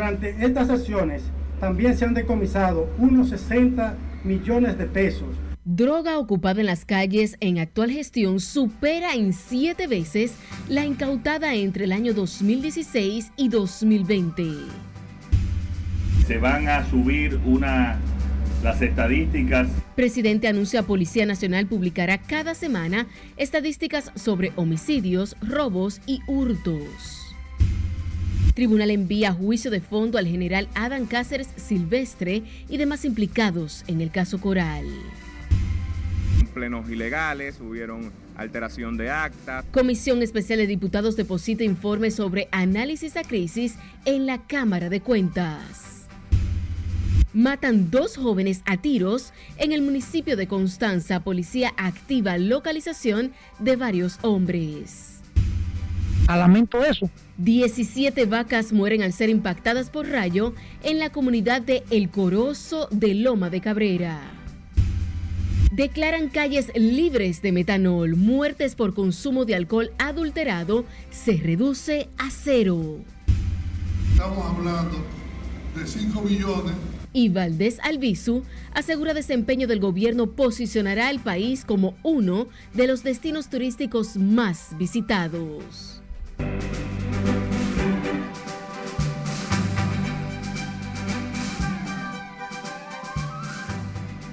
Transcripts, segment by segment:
Durante estas acciones también se han decomisado unos 60 millones de pesos. Droga ocupada en las calles en actual gestión supera en siete veces la incautada entre el año 2016 y 2020. Se van a subir una las estadísticas. Presidente anuncia Policía Nacional publicará cada semana estadísticas sobre homicidios, robos y hurtos. Tribunal envía juicio de fondo al general Adam Cáceres Silvestre y demás implicados en el caso Coral. Plenos ilegales, hubieron alteración de acta. Comisión Especial de Diputados deposita informe sobre análisis a crisis en la Cámara de Cuentas. Matan dos jóvenes a tiros en el municipio de Constanza. Policía activa localización de varios hombres. Lamento eso. 17 vacas mueren al ser impactadas por rayo en la comunidad de El Corozo de Loma de Cabrera. Declaran calles libres de metanol. Muertes por consumo de alcohol adulterado se reduce a cero. Estamos hablando de 5 billones y Valdés Albizu asegura desempeño del gobierno posicionará al país como uno de los destinos turísticos más visitados.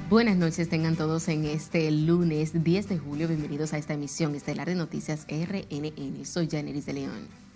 Buenas noches, tengan todos en este lunes 10 de julio. Bienvenidos a esta emisión estelar de noticias RNN. Soy Janeris de León.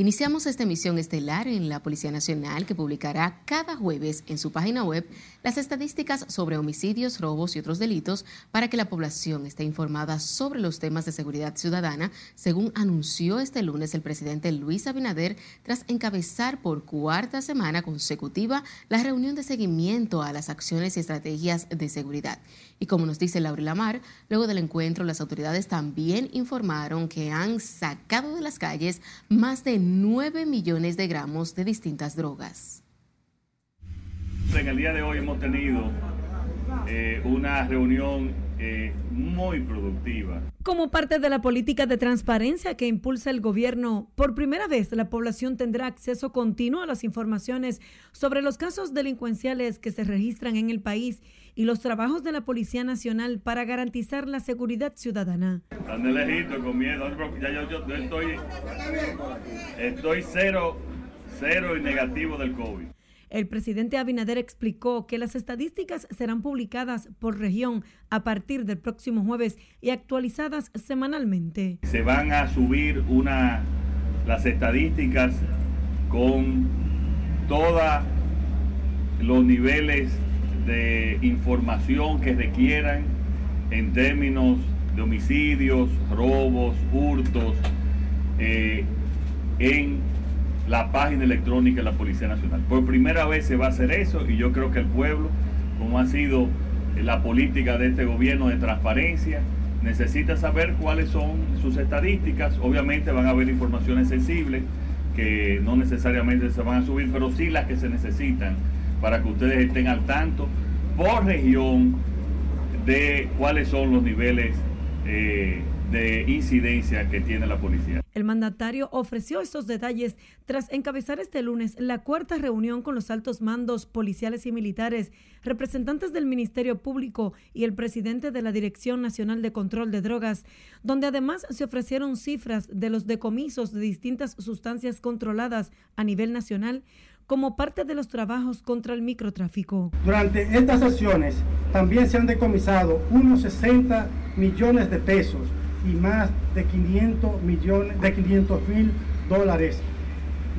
Iniciamos esta emisión estelar en la Policía Nacional que publicará cada jueves en su página web las estadísticas sobre homicidios, robos y otros delitos para que la población esté informada sobre los temas de seguridad ciudadana, según anunció este lunes el presidente Luis Abinader tras encabezar por cuarta semana consecutiva la reunión de seguimiento a las acciones y estrategias de seguridad. Y como nos dice Laura Lamar, luego del encuentro las autoridades también informaron que han sacado de las calles más de 9 millones de gramos de distintas drogas. En el día de hoy hemos tenido eh, una reunión eh, muy productiva. Como parte de la política de transparencia que impulsa el gobierno, por primera vez la población tendrá acceso continuo a las informaciones sobre los casos delincuenciales que se registran en el país y los trabajos de la Policía Nacional para garantizar la seguridad ciudadana. Ande lejito, con miedo. Ya yo, yo, estoy, estoy cero, cero y negativo del COVID. El presidente Abinader explicó que las estadísticas serán publicadas por región a partir del próximo jueves y actualizadas semanalmente. Se van a subir las estadísticas con todos los niveles de información que requieran en términos de homicidios, robos, hurtos, eh, en la página electrónica de la Policía Nacional. Por primera vez se va a hacer eso y yo creo que el pueblo, como ha sido la política de este gobierno de transparencia, necesita saber cuáles son sus estadísticas. Obviamente van a haber informaciones sensibles que no necesariamente se van a subir, pero sí las que se necesitan para que ustedes estén al tanto por región de cuáles son los niveles eh, de incidencia que tiene la policía. El mandatario ofreció estos detalles tras encabezar este lunes la cuarta reunión con los altos mandos policiales y militares, representantes del Ministerio Público y el presidente de la Dirección Nacional de Control de Drogas, donde además se ofrecieron cifras de los decomisos de distintas sustancias controladas a nivel nacional, como parte de los trabajos contra el microtráfico. Durante estas acciones también se han decomisado unos 60 millones de pesos y más de 500 millones de 500 mil dólares,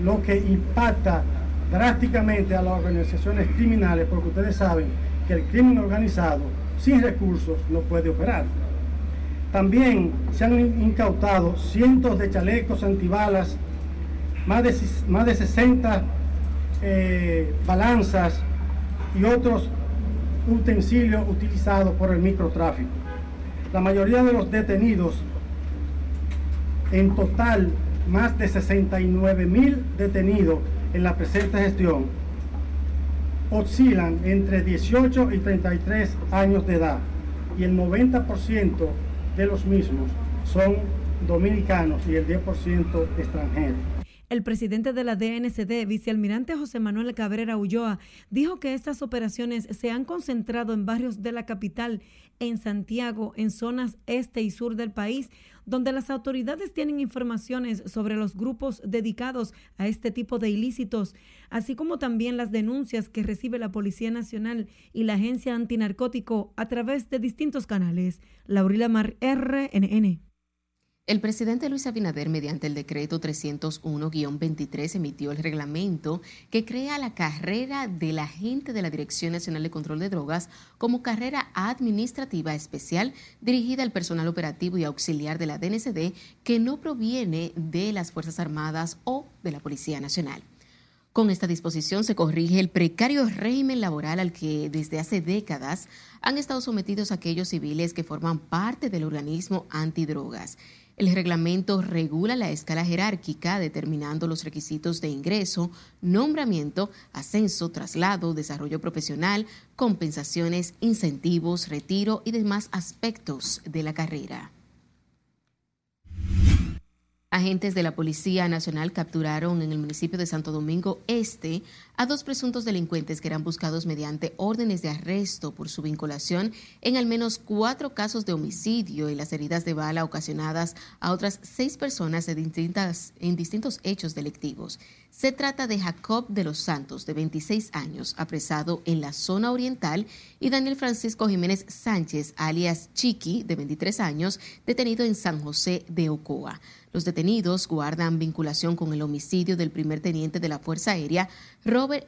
lo que impacta drásticamente a las organizaciones criminales, porque ustedes saben que el crimen organizado sin recursos no puede operar. También se han incautado cientos de chalecos antibalas, más de, más de 60 eh, balanzas y otros utensilios utilizados por el microtráfico. La mayoría de los detenidos, en total más de 69 mil detenidos en la presente gestión, oscilan entre 18 y 33 años de edad y el 90% de los mismos son dominicanos y el 10% extranjeros. El presidente de la DNCD, vicealmirante José Manuel Cabrera Ulloa, dijo que estas operaciones se han concentrado en barrios de la capital, en Santiago, en zonas este y sur del país, donde las autoridades tienen informaciones sobre los grupos dedicados a este tipo de ilícitos, así como también las denuncias que recibe la Policía Nacional y la Agencia Antinarcótico a través de distintos canales. Laurila Mar, RNN. El presidente Luis Abinader, mediante el decreto 301-23, emitió el reglamento que crea la carrera del agente de la Dirección Nacional de Control de Drogas como carrera administrativa especial dirigida al personal operativo y auxiliar de la DNCD que no proviene de las Fuerzas Armadas o de la Policía Nacional. Con esta disposición se corrige el precario régimen laboral al que desde hace décadas han estado sometidos aquellos civiles que forman parte del organismo antidrogas. El reglamento regula la escala jerárquica, determinando los requisitos de ingreso, nombramiento, ascenso, traslado, desarrollo profesional, compensaciones, incentivos, retiro y demás aspectos de la carrera. Agentes de la Policía Nacional capturaron en el municipio de Santo Domingo Este a dos presuntos delincuentes que eran buscados mediante órdenes de arresto por su vinculación en al menos cuatro casos de homicidio y las heridas de bala ocasionadas a otras seis personas en, distintas, en distintos hechos delictivos. Se trata de Jacob de los Santos, de 26 años, apresado en la zona oriental, y Daniel Francisco Jiménez Sánchez, alias Chiqui, de 23 años, detenido en San José de Ocoa. Los detenidos guardan vinculación con el homicidio del primer teniente de la Fuerza Aérea,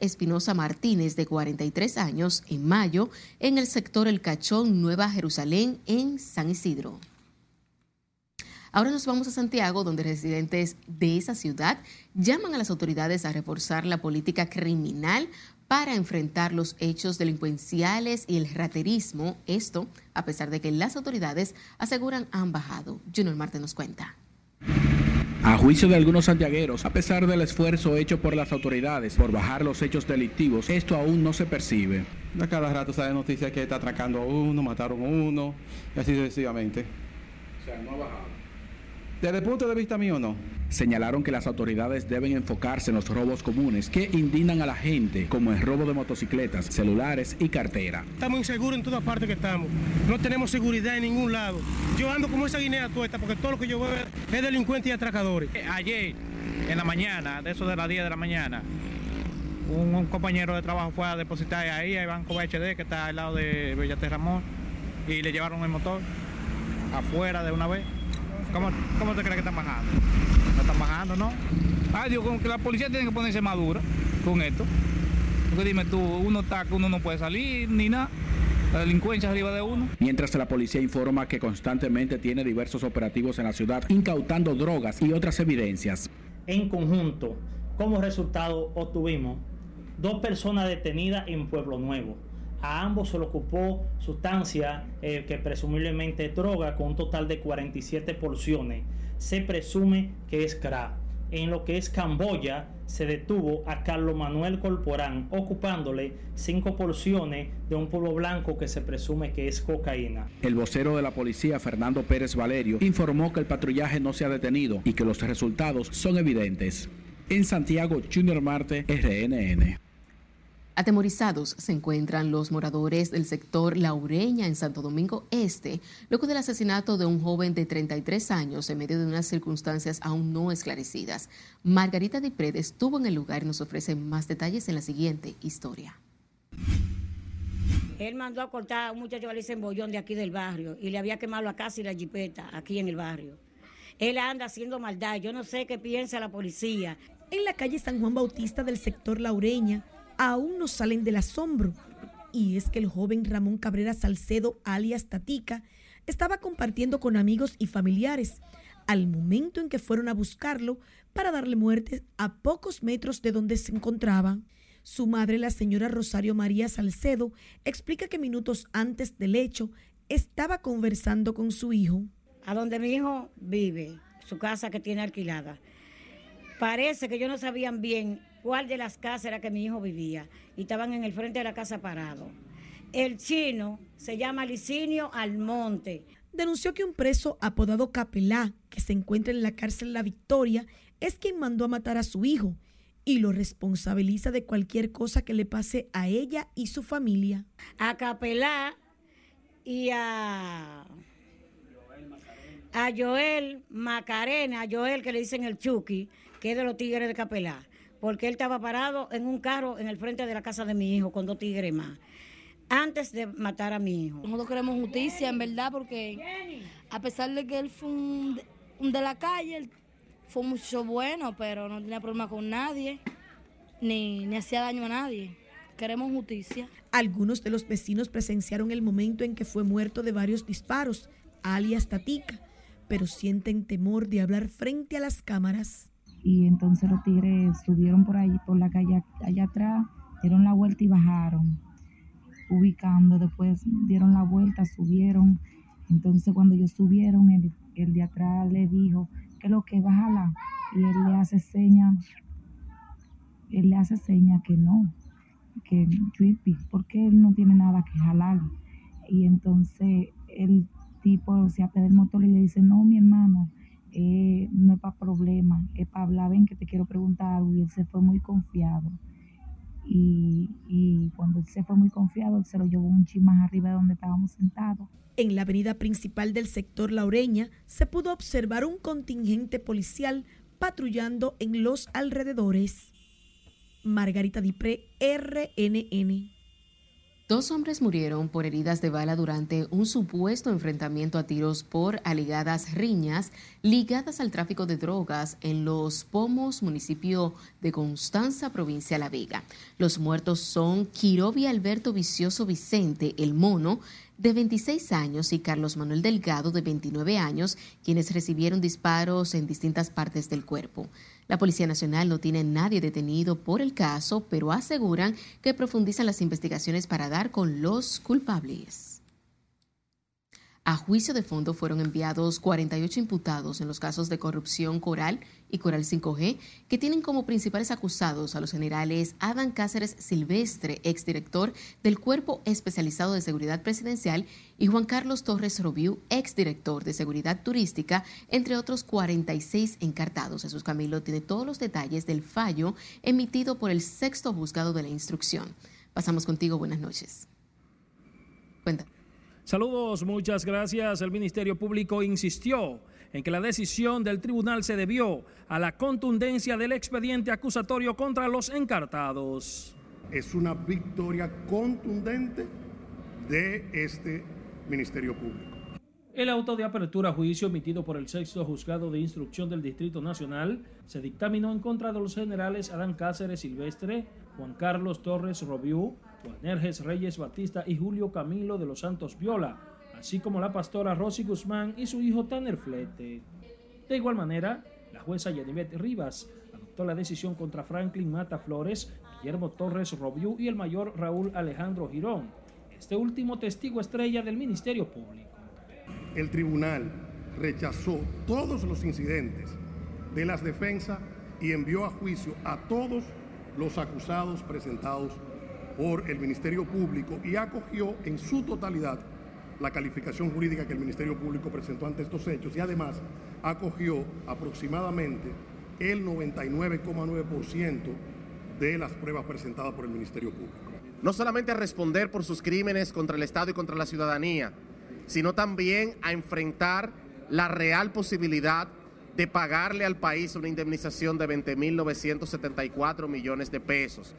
Espinosa Martínez, de 43 años, en mayo, en el sector El Cachón, Nueva Jerusalén, en San Isidro. Ahora nos vamos a Santiago, donde residentes de esa ciudad llaman a las autoridades a reforzar la política criminal para enfrentar los hechos delincuenciales y el raterismo. Esto a pesar de que las autoridades aseguran han bajado. Junior Marte nos cuenta. A juicio de algunos santiagueros, a pesar del esfuerzo hecho por las autoridades por bajar los hechos delictivos, esto aún no se percibe. A cada rato sale noticias que está atracando a uno, mataron a uno, y así sucesivamente. O sea, no ha bajado. Desde el punto de vista mío, no. Señalaron que las autoridades deben enfocarse en los robos comunes que indignan a la gente, como el robo de motocicletas, celulares y cartera. Estamos inseguros en todas partes que estamos. No tenemos seguridad en ningún lado. Yo ando como esa guinea tuesta porque todo lo que yo veo es delincuentes y atracadores. Ayer, en la mañana, de eso de las 10 de la mañana, un, compañero de trabajo fue a depositar ahí a Banco HD, que está al lado de Bellate Ramón, y le llevaron el motor afuera de una vez. ¿Cómo, ¿Cómo, te crees que están bajando? No están bajando, ¿no? Ah, digo, que la policía tiene que ponerse madura con esto. Porque dime tú, uno está uno no puede salir ni nada. La delincuencia arriba de uno. Mientras la policía informa que constantemente tiene diversos operativos en la ciudad, incautando drogas y otras evidencias. En conjunto, como resultado obtuvimos dos personas detenidas en Pueblo Nuevo a ambos se le ocupó sustancia eh, que presumiblemente es droga con un total de 47 porciones. Se presume que es crack. En lo que es Camboya, se detuvo a Carlos Manuel Corporán ocupándole cinco porciones de un polvo blanco que se presume que es cocaína. El vocero de la policía, Fernando Pérez Valerio, informó que el patrullaje no se ha detenido y que los resultados son evidentes. En Santiago, Junior Marte, RNN. Atemorizados se encuentran los moradores del sector Laureña en Santo Domingo Este, luego del asesinato de un joven de 33 años en medio de unas circunstancias aún no esclarecidas. Margarita Dipred estuvo en el lugar y nos ofrece más detalles en la siguiente historia. Él mandó a cortar a un muchacho que le dicen bollón de aquí del barrio y le había quemado la casa y la jipeta aquí en el barrio. Él anda haciendo maldad, yo no sé qué piensa la policía. En la calle San Juan Bautista del sector Laureña, aún no salen del asombro. Y es que el joven Ramón Cabrera Salcedo, alias Tatica, estaba compartiendo con amigos y familiares al momento en que fueron a buscarlo para darle muerte a pocos metros de donde se encontraba. Su madre, la señora Rosario María Salcedo, explica que minutos antes del hecho estaba conversando con su hijo. A donde mi hijo vive, su casa que tiene alquilada. Parece que ellos no sabían bien cuál de las casas era que mi hijo vivía y estaban en el frente de la casa parado. El chino se llama Licinio Almonte. Denunció que un preso apodado Capelá, que se encuentra en la cárcel La Victoria, es quien mandó a matar a su hijo y lo responsabiliza de cualquier cosa que le pase a ella y su familia. A Capelá y a, a Joel Macarena, a Joel que le dicen el Chucky, que es de los tigres de Capelá, porque él estaba parado en un carro en el frente de la casa de mi hijo con dos tigres más, antes de matar a mi hijo. Nosotros queremos justicia, en verdad, porque a pesar de que él fue un, de la calle, fue mucho bueno, pero no tenía problema con nadie, ni, ni hacía daño a nadie. Queremos justicia. Algunos de los vecinos presenciaron el momento en que fue muerto de varios disparos, alias Tatica, pero sienten temor de hablar frente a las cámaras. Y entonces los tigres subieron por ahí, por la calle allá atrás, dieron la vuelta y bajaron, ubicando. Después dieron la vuelta, subieron. Entonces cuando ellos subieron, el, el de atrás le dijo, que lo que bájala. Y él le hace seña, él le hace seña que no, que trippy, porque él no tiene nada que jalar. Y entonces el tipo se apega del motor y le dice, no, mi hermano, eh, no es para problema, es para hablar, ven que te quiero preguntar algo. Y él se fue muy confiado. Y, y, cuando él se fue muy confiado, él se lo llevó un ching más arriba de donde estábamos sentados. En la avenida principal del sector Laureña se pudo observar un contingente policial patrullando en los alrededores. Margarita Dipré, RNN. Dos hombres murieron por heridas de bala durante un supuesto enfrentamiento a tiros por alegadas riñas ligadas al tráfico de drogas en Los Pomos, municipio de Constanza, provincia de La Vega. Los muertos son Quirobi Alberto Vicioso Vicente, el mono, de 26 años, y Carlos Manuel Delgado, de 29 años, quienes recibieron disparos en distintas partes del cuerpo. La Policía Nacional no tiene nadie detenido por el caso, pero aseguran que profundizan las investigaciones para dar con los culpables. A juicio de fondo fueron enviados 48 imputados en los casos de corrupción Coral y Coral 5G, que tienen como principales acusados a los generales Adán Cáceres Silvestre, exdirector del Cuerpo Especializado de Seguridad Presidencial, y Juan Carlos Torres Robiú, exdirector de Seguridad Turística, entre otros 46 encartados. Jesús Camilo tiene todos los detalles del fallo emitido por el sexto juzgado de la instrucción. Pasamos contigo, buenas noches. Cuenta. Saludos, muchas gracias. El Ministerio Público insistió en que la decisión del tribunal se debió a la contundencia del expediente acusatorio contra los encartados. Es una victoria contundente de este Ministerio Público. El auto de apertura a juicio emitido por el sexto juzgado de instrucción del Distrito Nacional se dictaminó en contra de los generales Adán Cáceres Silvestre, Juan Carlos Torres Robiú, Juan Reyes Batista y Julio Camilo de los Santos Viola, así como la pastora Rosy Guzmán y su hijo Tanner Flete. De igual manera, la jueza Yanivet Rivas adoptó la decisión contra Franklin Mata Flores, Guillermo Torres Robiú y el mayor Raúl Alejandro Girón, este último testigo estrella del Ministerio Público. El tribunal rechazó todos los incidentes de las defensas y envió a juicio a todos los acusados presentados por el Ministerio Público y acogió en su totalidad la calificación jurídica que el Ministerio Público presentó ante estos hechos y además acogió aproximadamente el 99,9% de las pruebas presentadas por el Ministerio Público. No solamente a responder por sus crímenes contra el Estado y contra la ciudadanía, sino también a enfrentar la real posibilidad de pagarle al país una indemnización de 20.974 millones de pesos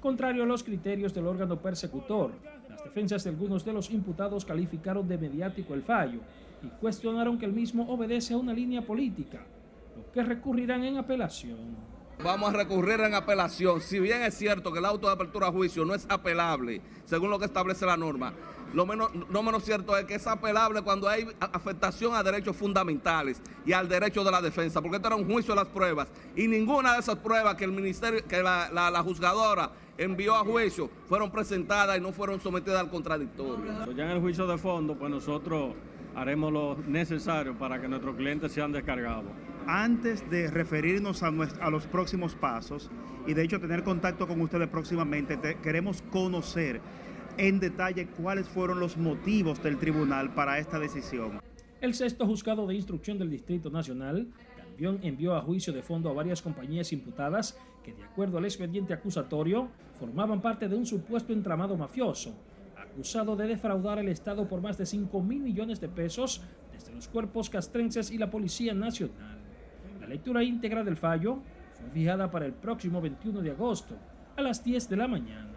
Contrario a los criterios del órgano persecutor, las defensas de algunos de los imputados calificaron de mediático el fallo y cuestionaron que el mismo obedece a una línea política, lo que recurrirán en apelación. Vamos a recurrir en apelación. Si bien es cierto que el auto de apertura a juicio no es apelable, según lo que establece la norma, lo menos, no menos cierto es que es apelable cuando hay afectación a derechos fundamentales y al derecho de la defensa, porque esto era un juicio de las pruebas y ninguna de esas pruebas que el ministerio, que la juzgadora envió a juicio fueron presentadas y no fueron sometidas al contradictorio. Ya en el juicio de fondo, pues nosotros haremos lo necesario para que nuestros clientes sean descargados. Antes de referirnos a, a los próximos pasos y de hecho tener contacto con ustedes próximamente, queremos conocer en detalle cuáles fueron los motivos del tribunal para esta decisión. El sexto juzgado de instrucción del Distrito Nacional también envió a juicio de fondo a varias compañías imputadas que, de acuerdo al expediente acusatorio, formaban parte de un supuesto entramado mafioso, acusado de defraudar al Estado por más de 5 mil millones de pesos desde los cuerpos castrenses y la Policía Nacional. La lectura íntegra del fallo fue fijada para el próximo 21 de agosto a las 10 de la mañana.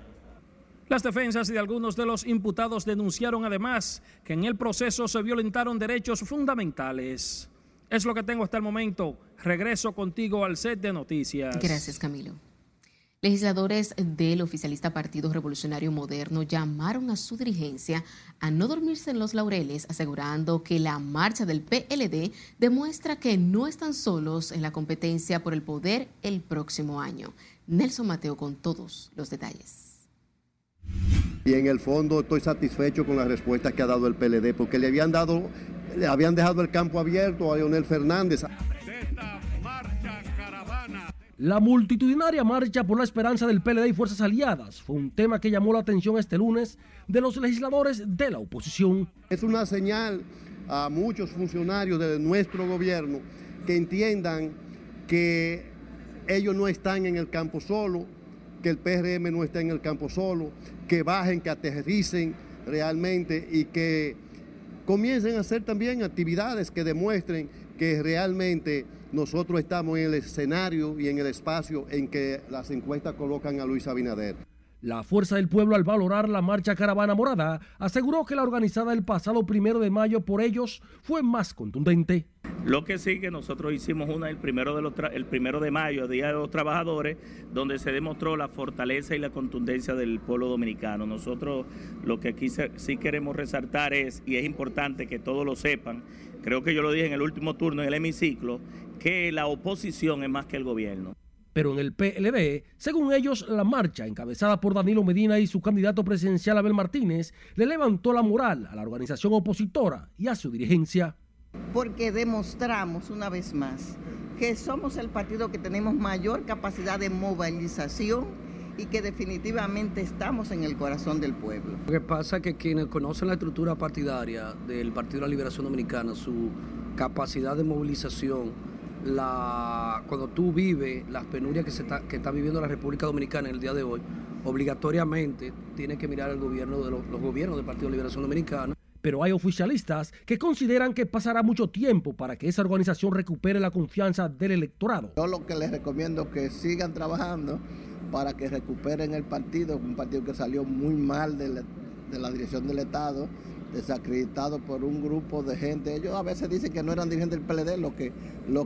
Las defensas de algunos de los imputados denunciaron además que en el proceso se violentaron derechos fundamentales. Es lo que tengo hasta el momento. Regreso contigo al set de noticias. Gracias, Camilo. Legisladores del oficialista Partido Revolucionario Moderno llamaron a su dirigencia a no dormirse en los laureles, asegurando que la marcha del PLD demuestra que no están solos en la competencia por el poder el próximo año. Nelson Mateo con todos los detalles. Y en el fondo estoy satisfecho con la respuesta que ha dado el PLD, porque le habían dado, le habían dejado el campo abierto a Leonel Fernández. La multitudinaria marcha por la esperanza del PLD y fuerzas aliadas fue un tema que llamó la atención este lunes de los legisladores de la oposición. Es una señal a muchos funcionarios de nuestro gobierno que entiendan que ellos no están en el campo solo, que el PRM no está en el campo solo, que bajen, que aterricen realmente y que comiencen a hacer también actividades que demuestren que realmente nosotros estamos en el escenario y en el espacio en que las encuestas colocan a Luis Abinader. La Fuerza del Pueblo, al valorar la marcha Caravana Morada, aseguró que la organizada el pasado primero de mayo por ellos fue más contundente. Lo que sí que nosotros hicimos una el primero de, los el primero de mayo, Día de los Trabajadores, donde se demostró la fortaleza y la contundencia del pueblo dominicano. Nosotros lo que aquí sí queremos resaltar es, y es importante que todos lo sepan, creo que yo lo dije en el último turno en el hemiciclo, que la oposición es más que el gobierno. Pero en el PLD, según ellos, la marcha encabezada por Danilo Medina y su candidato presidencial Abel Martínez le levantó la moral a la organización opositora y a su dirigencia. Porque demostramos una vez más que somos el partido que tenemos mayor capacidad de movilización y que definitivamente estamos en el corazón del pueblo. Lo que pasa es que quienes conocen la estructura partidaria del Partido de la Liberación Dominicana, su capacidad de movilización, la, cuando tú vives las penurias que, se está, que está viviendo la República Dominicana en el día de hoy, obligatoriamente tienes que mirar el gobierno de los, los gobiernos del Partido de Liberación Dominicana. Pero hay oficialistas que consideran que pasará mucho tiempo para que esa organización recupere la confianza del electorado. Yo lo que les recomiendo es que sigan trabajando para que recuperen el partido, un partido que salió muy mal de la, de la dirección del Estado, desacreditado por un grupo de gente. Ellos a veces dicen que no eran dirigentes del PLD los que,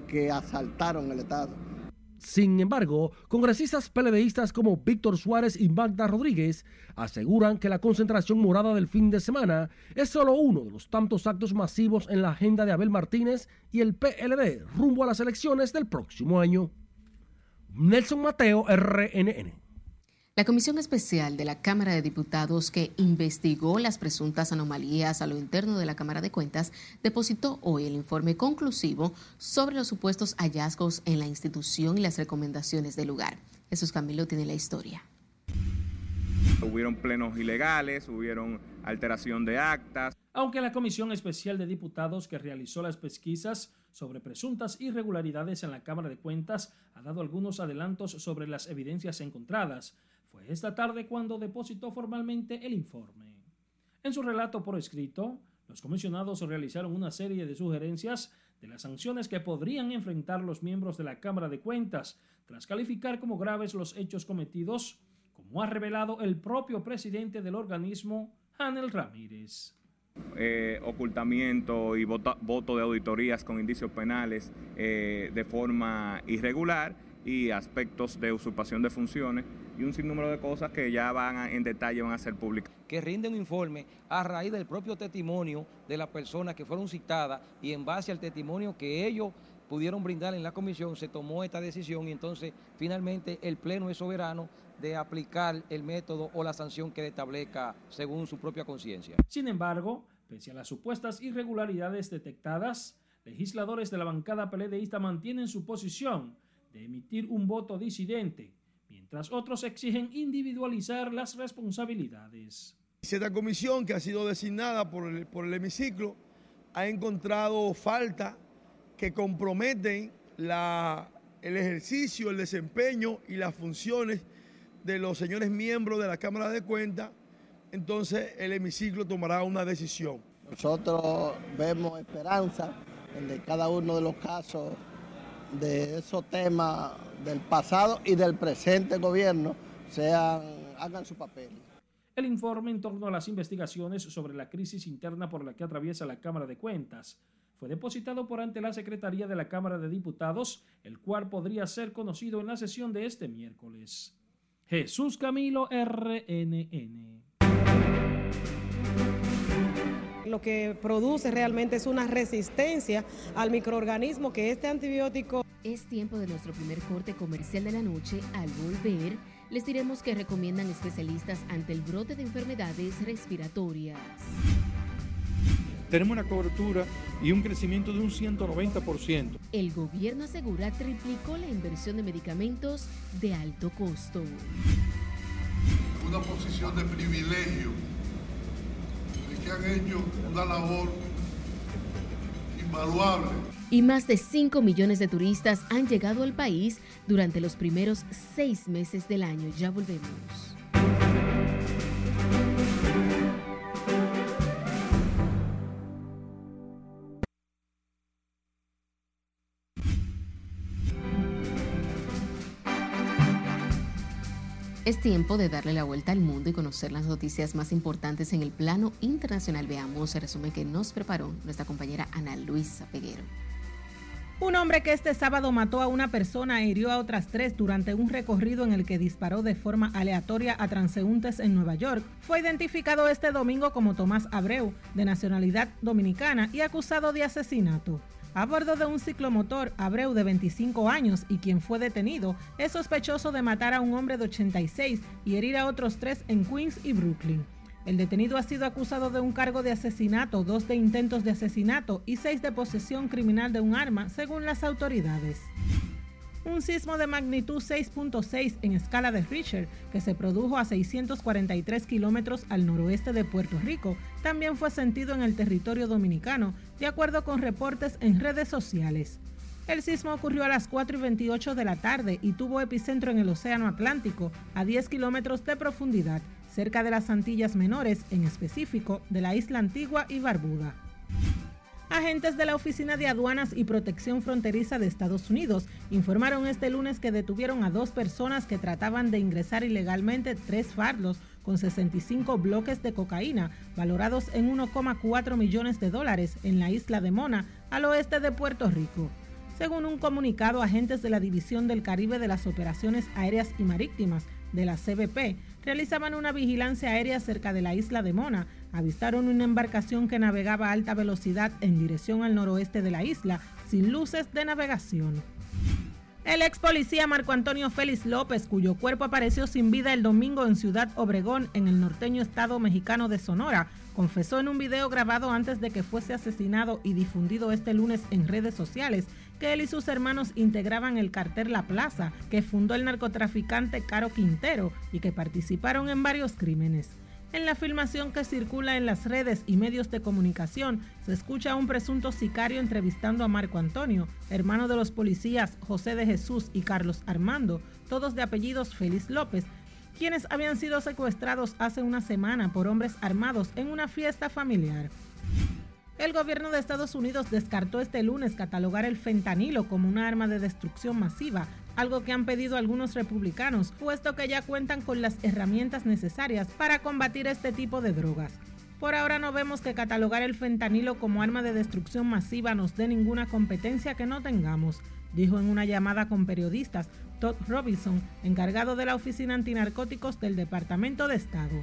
que asaltaron el Estado. Sin embargo, congresistas PLDistas como Víctor Suárez y Magda Rodríguez aseguran que la concentración morada del fin de semana es solo uno de los tantos actos masivos en la agenda de Abel Martínez y el PLD rumbo a las elecciones del próximo año. Nelson Mateo, RNN. La Comisión Especial de la Cámara de Diputados que investigó las presuntas anomalías a lo interno de la Cámara de Cuentas depositó hoy el informe conclusivo sobre los supuestos hallazgos en la institución y las recomendaciones del lugar. Jesús Camilo tiene la historia. Hubieron plenos ilegales, hubieron alteración de actas. Aunque la Comisión Especial de Diputados que realizó las pesquisas sobre presuntas irregularidades en la Cámara de Cuentas ha dado algunos adelantos sobre las evidencias encontradas, fue esta tarde cuando depositó formalmente el informe. En su relato por escrito, los comisionados realizaron una serie de sugerencias de las sanciones que podrían enfrentar los miembros de la Cámara de Cuentas tras calificar como graves los hechos cometidos, como ha revelado el propio presidente del organismo, Hanel Ramírez. Eh, ocultamiento y voto, de auditorías con indicios penales eh, de forma irregular y aspectos de usurpación de funciones y un sinnúmero de cosas que ya van a, en detalle van a ser públicas. Que rinde un informe a raíz del propio testimonio de las personas que fueron citadas y en base al testimonio que ellos pudieron brindar en la comisión se tomó esta decisión y entonces finalmente el Pleno es soberano de aplicar el método o la sanción que establezca según su propia conciencia. Sin embargo, pese a las supuestas irregularidades detectadas, legisladores de la bancada peledeísta mantienen su posición de emitir un voto disidente mientras otros exigen individualizar las responsabilidades. Esta comisión que ha sido designada por el, por el hemiciclo ha encontrado falta que comprometen la, el ejercicio, el desempeño y las funciones de los señores miembros de la Cámara de Cuentas, entonces el hemiciclo tomará una decisión. Nosotros vemos esperanza en de cada uno de los casos de esos temas del pasado y del presente gobierno sean, hagan su papel. El informe en torno a las investigaciones sobre la crisis interna por la que atraviesa la Cámara de Cuentas fue depositado por ante la Secretaría de la Cámara de Diputados, el cual podría ser conocido en la sesión de este miércoles. Jesús Camilo RNN. Lo que produce realmente es una resistencia al microorganismo que este antibiótico. Es tiempo de nuestro primer corte comercial de la noche. Al volver, les diremos que recomiendan especialistas ante el brote de enfermedades respiratorias. Tenemos una cobertura y un crecimiento de un 190%. El gobierno asegura triplicó la inversión de medicamentos de alto costo. Una posición de privilegio que han hecho una labor invaluable. Y más de 5 millones de turistas han llegado al país durante los primeros seis meses del año. Ya volvemos. Tiempo de darle la vuelta al mundo y conocer las noticias más importantes en el plano internacional. Veamos el resumen que nos preparó nuestra compañera Ana Luisa Peguero. Un hombre que este sábado mató a una persona e hirió a otras tres durante un recorrido en el que disparó de forma aleatoria a transeúntes en Nueva York fue identificado este domingo como Tomás Abreu, de nacionalidad dominicana y acusado de asesinato. A bordo de un ciclomotor, Abreu, de 25 años y quien fue detenido, es sospechoso de matar a un hombre de 86 y herir a otros tres en Queens y Brooklyn. El detenido ha sido acusado de un cargo de asesinato, dos de intentos de asesinato y seis de posesión criminal de un arma, según las autoridades. Un sismo de magnitud 6.6 en escala de Richter, que se produjo a 643 kilómetros al noroeste de Puerto Rico, también fue sentido en el territorio dominicano, de acuerdo con reportes en redes sociales. El sismo ocurrió a las 4 y 28 de la tarde y tuvo epicentro en el Océano Atlántico, a 10 kilómetros de profundidad, cerca de las Antillas Menores, en específico de la isla Antigua y Barbuda. Agentes de la Oficina de Aduanas y Protección Fronteriza de Estados Unidos informaron este lunes que detuvieron a dos personas que trataban de ingresar ilegalmente tres fardos con 65 bloques de cocaína, valorados en 1,4 millones de dólares en la isla de Mona, al oeste de Puerto Rico. Según un comunicado, agentes de la División del Caribe de las Operaciones Aéreas y Marítimas de la CBP realizaban una vigilancia aérea cerca de la isla de Mona, avistaron una embarcación que navegaba a alta velocidad en dirección al noroeste de la isla, sin luces de navegación. El ex policía Marco Antonio Félix López, cuyo cuerpo apareció sin vida el domingo en Ciudad Obregón, en el norteño estado mexicano de Sonora, confesó en un video grabado antes de que fuese asesinado y difundido este lunes en redes sociales que él y sus hermanos integraban el cartel La Plaza, que fundó el narcotraficante Caro Quintero y que participaron en varios crímenes. En la filmación que circula en las redes y medios de comunicación, se escucha a un presunto sicario entrevistando a Marco Antonio, hermano de los policías José de Jesús y Carlos Armando, todos de apellidos Félix López, quienes habían sido secuestrados hace una semana por hombres armados en una fiesta familiar. El gobierno de Estados Unidos descartó este lunes catalogar el fentanilo como una arma de destrucción masiva algo que han pedido algunos republicanos, puesto que ya cuentan con las herramientas necesarias para combatir este tipo de drogas. Por ahora no vemos que catalogar el fentanilo como arma de destrucción masiva nos dé ninguna competencia que no tengamos, dijo en una llamada con periodistas Todd Robinson, encargado de la Oficina Antinarcóticos del Departamento de Estado.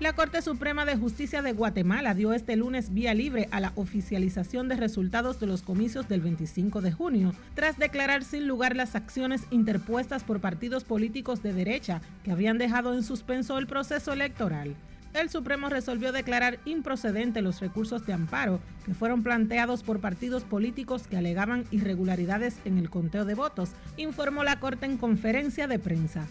La Corte Suprema de Justicia de Guatemala dio este lunes vía libre a la oficialización de resultados de los comicios del 25 de junio, tras declarar sin lugar las acciones interpuestas por partidos políticos de derecha que habían dejado en suspenso el proceso electoral. El Supremo resolvió declarar improcedente los recursos de amparo que fueron planteados por partidos políticos que alegaban irregularidades en el conteo de votos, informó la Corte en conferencia de prensa.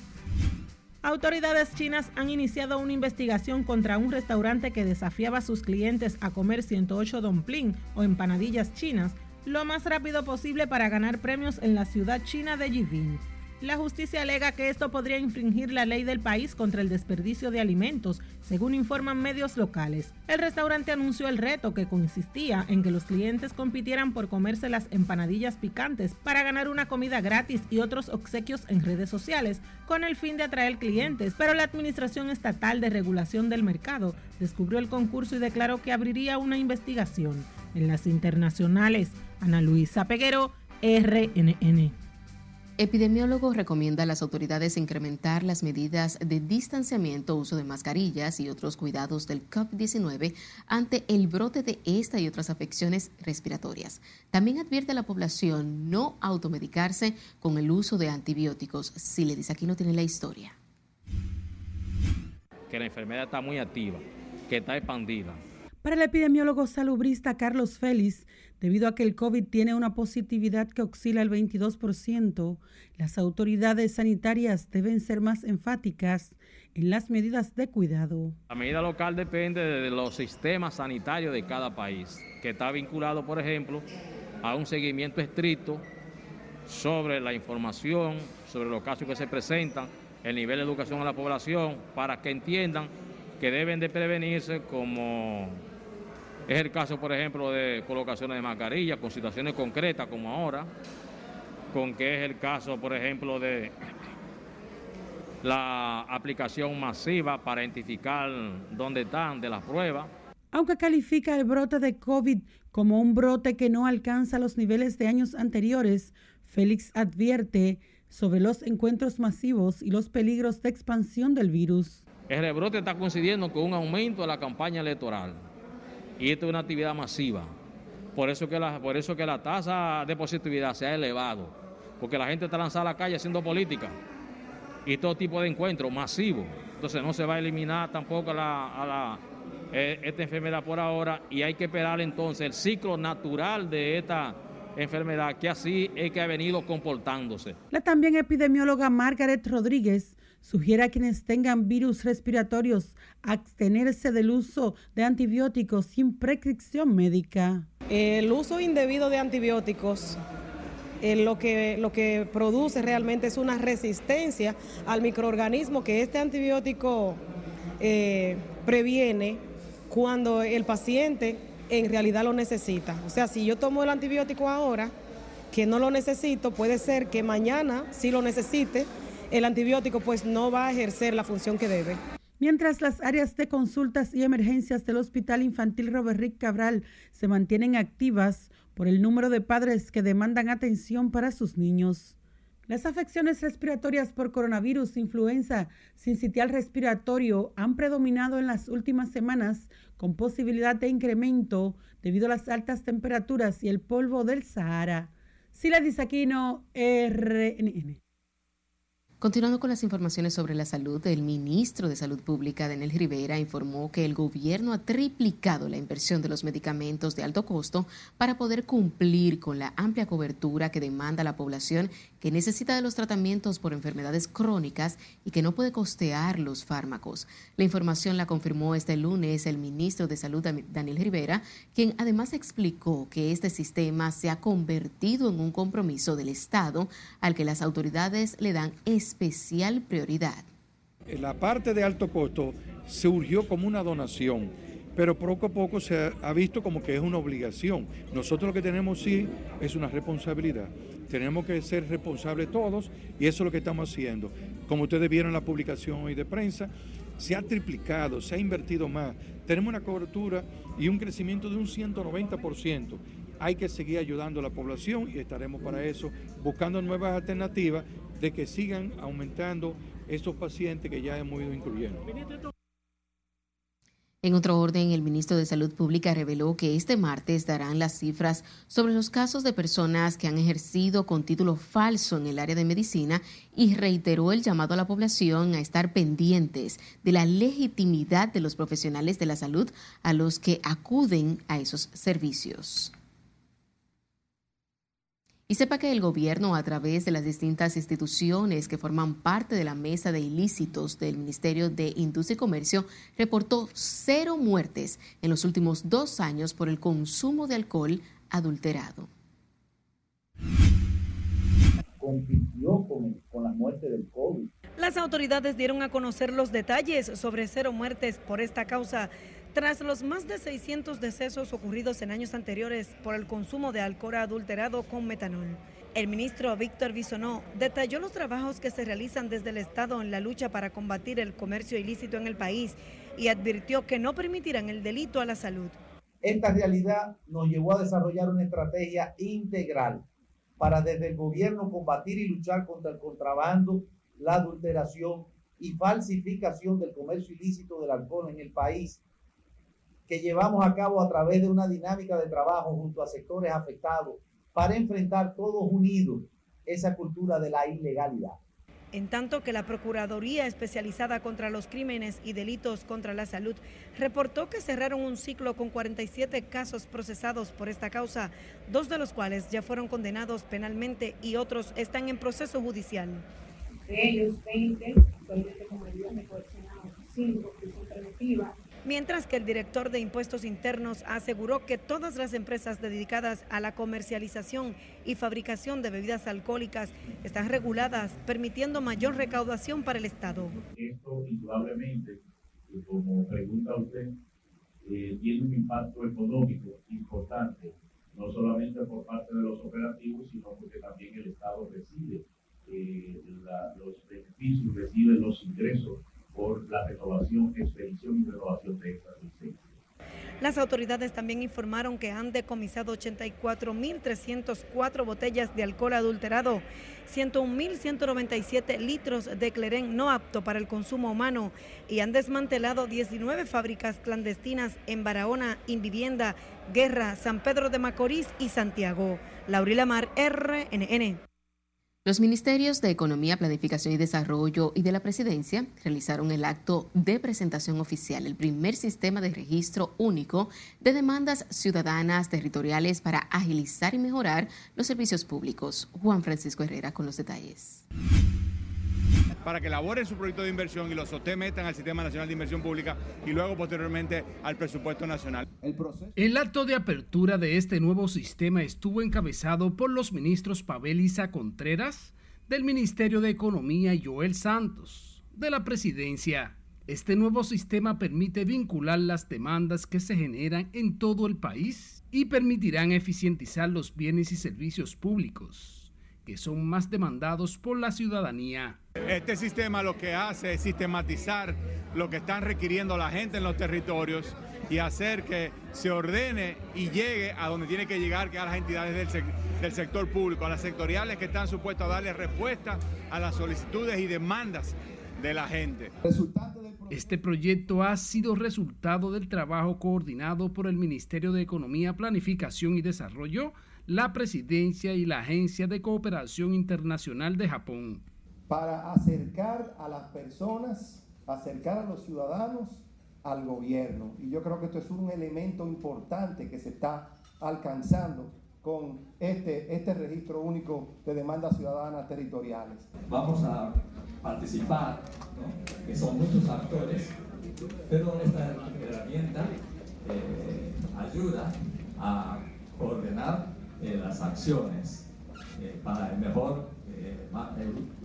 Autoridades chinas han iniciado una investigación contra un restaurante que desafiaba a sus clientes a comer 108 dumpling o empanadillas chinas, lo más rápido posible para ganar premios en la ciudad china de Yibin. La justicia alega que esto podría infringir la ley del país contra el desperdicio de alimentos, según informan medios locales. El restaurante anunció el reto que consistía en que los clientes compitieran por comerse las empanadillas picantes para ganar una comida gratis y otros obsequios en redes sociales, con el fin de atraer clientes, pero la Administración Estatal de Regulación del Mercado descubrió el concurso y declaró que abriría una investigación. En las internacionales, Ana Luisa Peguero, RNN. Epidemiólogo recomienda a las autoridades incrementar las medidas de distanciamiento, uso de mascarillas y otros cuidados del COVID-19 ante el brote de esta y otras afecciones respiratorias. También advierte a la población no automedicarse con el uso de antibióticos. Si le dice aquí no tiene la historia. Que la enfermedad está muy activa, que está expandida. Para el epidemiólogo salubrista Carlos Félix, Debido a que el COVID tiene una positividad que oscila el 22%, las autoridades sanitarias deben ser más enfáticas en las medidas de cuidado. La medida local depende de los sistemas sanitarios de cada país, que está vinculado, por ejemplo, a un seguimiento estricto sobre la información, sobre los casos que se presentan, el nivel de educación a la población, para que entiendan que deben de prevenirse como es el caso, por ejemplo, de colocaciones de mascarillas con situaciones concretas como ahora, con que es el caso, por ejemplo, de la aplicación masiva para identificar dónde están de las pruebas. Aunque califica el brote de COVID como un brote que no alcanza los niveles de años anteriores, Félix advierte sobre los encuentros masivos y los peligros de expansión del virus. El rebrote está coincidiendo con un aumento de la campaña electoral y esto es una actividad masiva. Por eso que la, por eso que la tasa de positividad se ha elevado, porque la gente está lanzada a la calle haciendo política y todo tipo de encuentros masivos. Entonces no se va a eliminar tampoco la, eh, esta enfermedad por ahora y hay que esperar entonces el ciclo natural de esta enfermedad que así es que ha venido comportándose. La también epidemióloga Margaret Rodríguez Sugiere a quienes tengan virus respiratorios abstenerse del uso de antibióticos sin prescripción médica. El uso indebido de antibióticos eh, lo, que, lo que produce realmente es una resistencia al microorganismo que este antibiótico eh, previene cuando el paciente en realidad lo necesita. O sea, si yo tomo el antibiótico ahora, que no lo necesito, puede ser que mañana sí lo necesite el antibiótico pues no va a ejercer la función que debe. Mientras las áreas de consultas y emergencias del Hospital Infantil Robert Rick Cabral se mantienen activas por el número de padres que demandan atención para sus niños. Las afecciones respiratorias por coronavirus, influenza, sincitial respiratorio han predominado en las últimas semanas con posibilidad de incremento debido a las altas temperaturas y el polvo del Sahara. Sila Disaquino, RNN. Continuando con las informaciones sobre la salud, el ministro de Salud Pública, Daniel Rivera, informó que el gobierno ha triplicado la inversión de los medicamentos de alto costo para poder cumplir con la amplia cobertura que demanda la población que necesita de los tratamientos por enfermedades crónicas y que no puede costear los fármacos. La información la confirmó este lunes el ministro de Salud, Daniel Rivera, quien además explicó que este sistema se ha convertido en un compromiso del Estado al que las autoridades le dan especial prioridad. La parte de alto costo surgió como una donación pero poco a poco se ha visto como que es una obligación. Nosotros lo que tenemos sí es una responsabilidad. Tenemos que ser responsables todos y eso es lo que estamos haciendo. Como ustedes vieron en la publicación hoy de prensa, se ha triplicado, se ha invertido más. Tenemos una cobertura y un crecimiento de un 190%. Hay que seguir ayudando a la población y estaremos para eso, buscando nuevas alternativas de que sigan aumentando esos pacientes que ya hemos ido incluyendo. En otro orden, el ministro de Salud Pública reveló que este martes darán las cifras sobre los casos de personas que han ejercido con título falso en el área de medicina y reiteró el llamado a la población a estar pendientes de la legitimidad de los profesionales de la salud a los que acuden a esos servicios. Y sepa que el gobierno, a través de las distintas instituciones que forman parte de la mesa de ilícitos del Ministerio de Industria y Comercio, reportó cero muertes en los últimos dos años por el consumo de alcohol adulterado. Compitió con la muerte del COVID. Las autoridades dieron a conocer los detalles sobre cero muertes por esta causa tras los más de 600 decesos ocurridos en años anteriores por el consumo de alcohol adulterado con metanol. El ministro Víctor Bisonó detalló los trabajos que se realizan desde el Estado en la lucha para combatir el comercio ilícito en el país y advirtió que no permitirán el delito a la salud. Esta realidad nos llevó a desarrollar una estrategia integral para desde el gobierno combatir y luchar contra el contrabando, la adulteración y falsificación del comercio ilícito del alcohol en el país, que llevamos a cabo a través de una dinámica de trabajo junto a sectores afectados para enfrentar todos unidos esa cultura de la ilegalidad. En tanto que la Procuraduría Especializada contra los Crímenes y Delitos contra la Salud reportó que cerraron un ciclo con 47 casos procesados por esta causa, dos de los cuales ya fueron condenados penalmente y otros están en proceso judicial. De ellos, 20 actualmente con medidas de coerción, 5 prisión preventiva mientras que el director de impuestos internos aseguró que todas las empresas dedicadas a la comercialización y fabricación de bebidas alcohólicas están reguladas, permitiendo mayor recaudación para el Estado. Esto indudablemente, eh, como pregunta usted, eh, tiene un impacto económico importante, no solamente por parte de los operativos, sino porque también el Estado recibe eh, los beneficios, recibe los ingresos por la renovación, expedición y renovación de estas licencias. Las autoridades también informaron que han decomisado 84.304 botellas de alcohol adulterado, 101.197 litros de clerén no apto para el consumo humano y han desmantelado 19 fábricas clandestinas en Barahona, Invivienda, Guerra, San Pedro de Macorís y Santiago. Laurila Mar, RNN. Los ministerios de Economía, Planificación y Desarrollo y de la Presidencia realizaron el acto de presentación oficial, el primer sistema de registro único de demandas ciudadanas territoriales para agilizar y mejorar los servicios públicos. Juan Francisco Herrera con los detalles para que elaboren su proyecto de inversión y lo sometan al Sistema Nacional de Inversión Pública y luego posteriormente al presupuesto nacional. El, el acto de apertura de este nuevo sistema estuvo encabezado por los ministros Pavel Isa Contreras del Ministerio de Economía y Joel Santos de la Presidencia. Este nuevo sistema permite vincular las demandas que se generan en todo el país y permitirán eficientizar los bienes y servicios públicos que son más demandados por la ciudadanía. Este sistema lo que hace es sistematizar lo que están requiriendo la gente en los territorios y hacer que se ordene y llegue a donde tiene que llegar, que a las entidades del, sector público, a las sectoriales que están supuestas a darle respuesta a las solicitudes y demandas de la gente. Este proyecto ha sido resultado del trabajo coordinado por el Ministerio de Economía, Planificación y Desarrollo, la Presidencia y la Agencia de Cooperación Internacional de Japón. Para acercar a las personas, acercar a los ciudadanos al gobierno. Y yo creo que esto es un elemento importante que se está alcanzando con este, este registro único de demandas ciudadanas territoriales. Vamos a participar, que son muchos actores, pero esta herramienta eh, ayuda a coordinar eh, las acciones eh, para el mejor eh,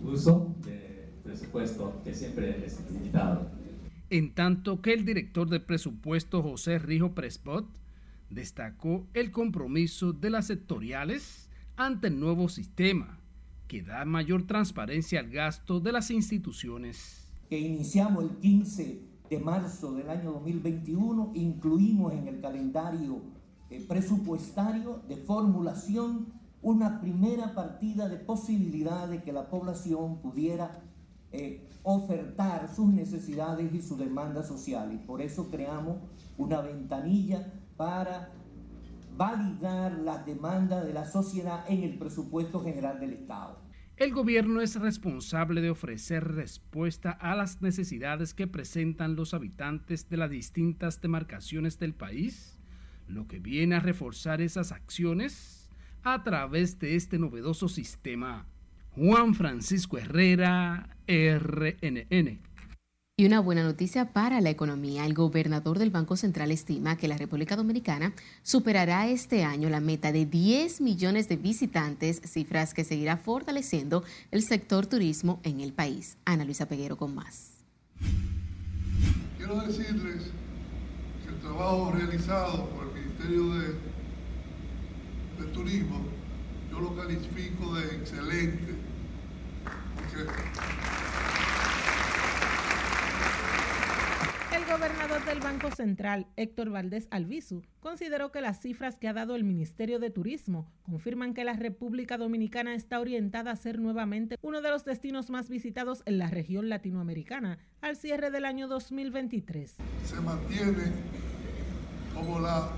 uso del presupuesto que siempre es limitado. En tanto que el director de presupuesto José Rijo Prespot destacó el compromiso de las sectoriales ante el nuevo sistema, que da mayor transparencia al gasto de las instituciones. Que iniciamos el 15 de marzo del año 2021, incluimos en el calendario eh, presupuestario de formulación una primera partida de posibilidad de que la población pudiera eh, ofertar sus necesidades y sus demandas sociales. Por eso creamos una ventanilla para validar las demandas de la sociedad en el presupuesto general del Estado. El gobierno es responsable de ofrecer respuesta a las necesidades que presentan los habitantes de las distintas demarcaciones del país lo que viene a reforzar esas acciones a través de este novedoso sistema. Juan Francisco Herrera, RNN. Y una buena noticia para la economía. El gobernador del Banco Central estima que la República Dominicana superará este año la meta de 10 millones de visitantes, cifras que seguirá fortaleciendo el sector turismo en el país. Ana Luisa Peguero con más. Quiero decirles trabajo realizado por el Ministerio de, de Turismo, yo lo califico de excelente. El gobernador del Banco Central, Héctor Valdés Albizu, consideró que las cifras que ha dado el Ministerio de Turismo confirman que la República Dominicana está orientada a ser nuevamente uno de los destinos más visitados en la región latinoamericana al cierre del año 2023. se mantiene como la